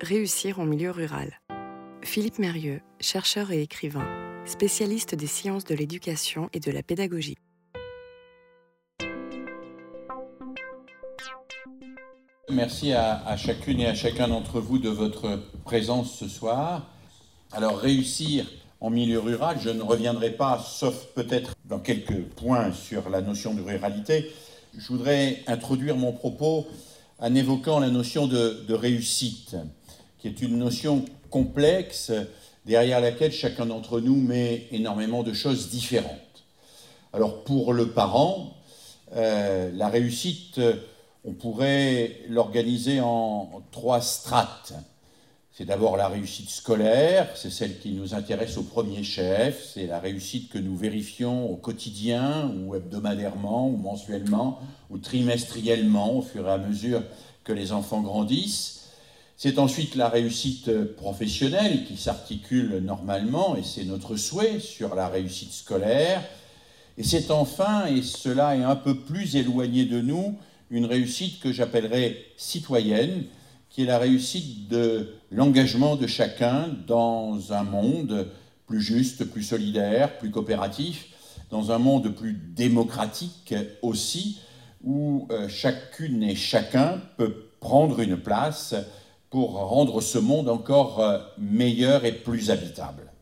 Réussir en milieu rural. Philippe Mérieux, chercheur et écrivain, spécialiste des sciences de l'éducation et de la pédagogie. Merci à, chacune et à chacun d'entre vous de votre présence ce soir. Alors réussir en milieu rural, je ne reviendrai pas, sauf peut-être dans quelques points sur la notion de ruralité. Je voudrais introduire mon propos en évoquant la notion de, de réussite, qui est une notion complexe derrière laquelle chacun d'entre nous met énormément de choses différentes. Alors pour le parent, euh, la réussite, on pourrait l'organiser en trois strates. C'est d'abord la réussite scolaire, c'est celle qui nous intéresse au premier chef, c'est la réussite que nous vérifions au quotidien ou hebdomadairement ou mensuellement ou trimestriellement au fur et à mesure que les enfants grandissent. C'est ensuite la réussite professionnelle qui s'articule normalement, et c'est notre souhait, sur la réussite scolaire. Et c'est enfin, et cela est un peu plus éloigné de nous, une réussite que j'appellerais citoyenne, qui est la réussite de l'engagement de chacun dans un monde plus juste, plus solidaire, plus coopératif, dans un monde plus démocratique aussi, où euh, chacune et chacun peut prendre une place pour rendre ce monde encore euh, meilleur et plus habitable.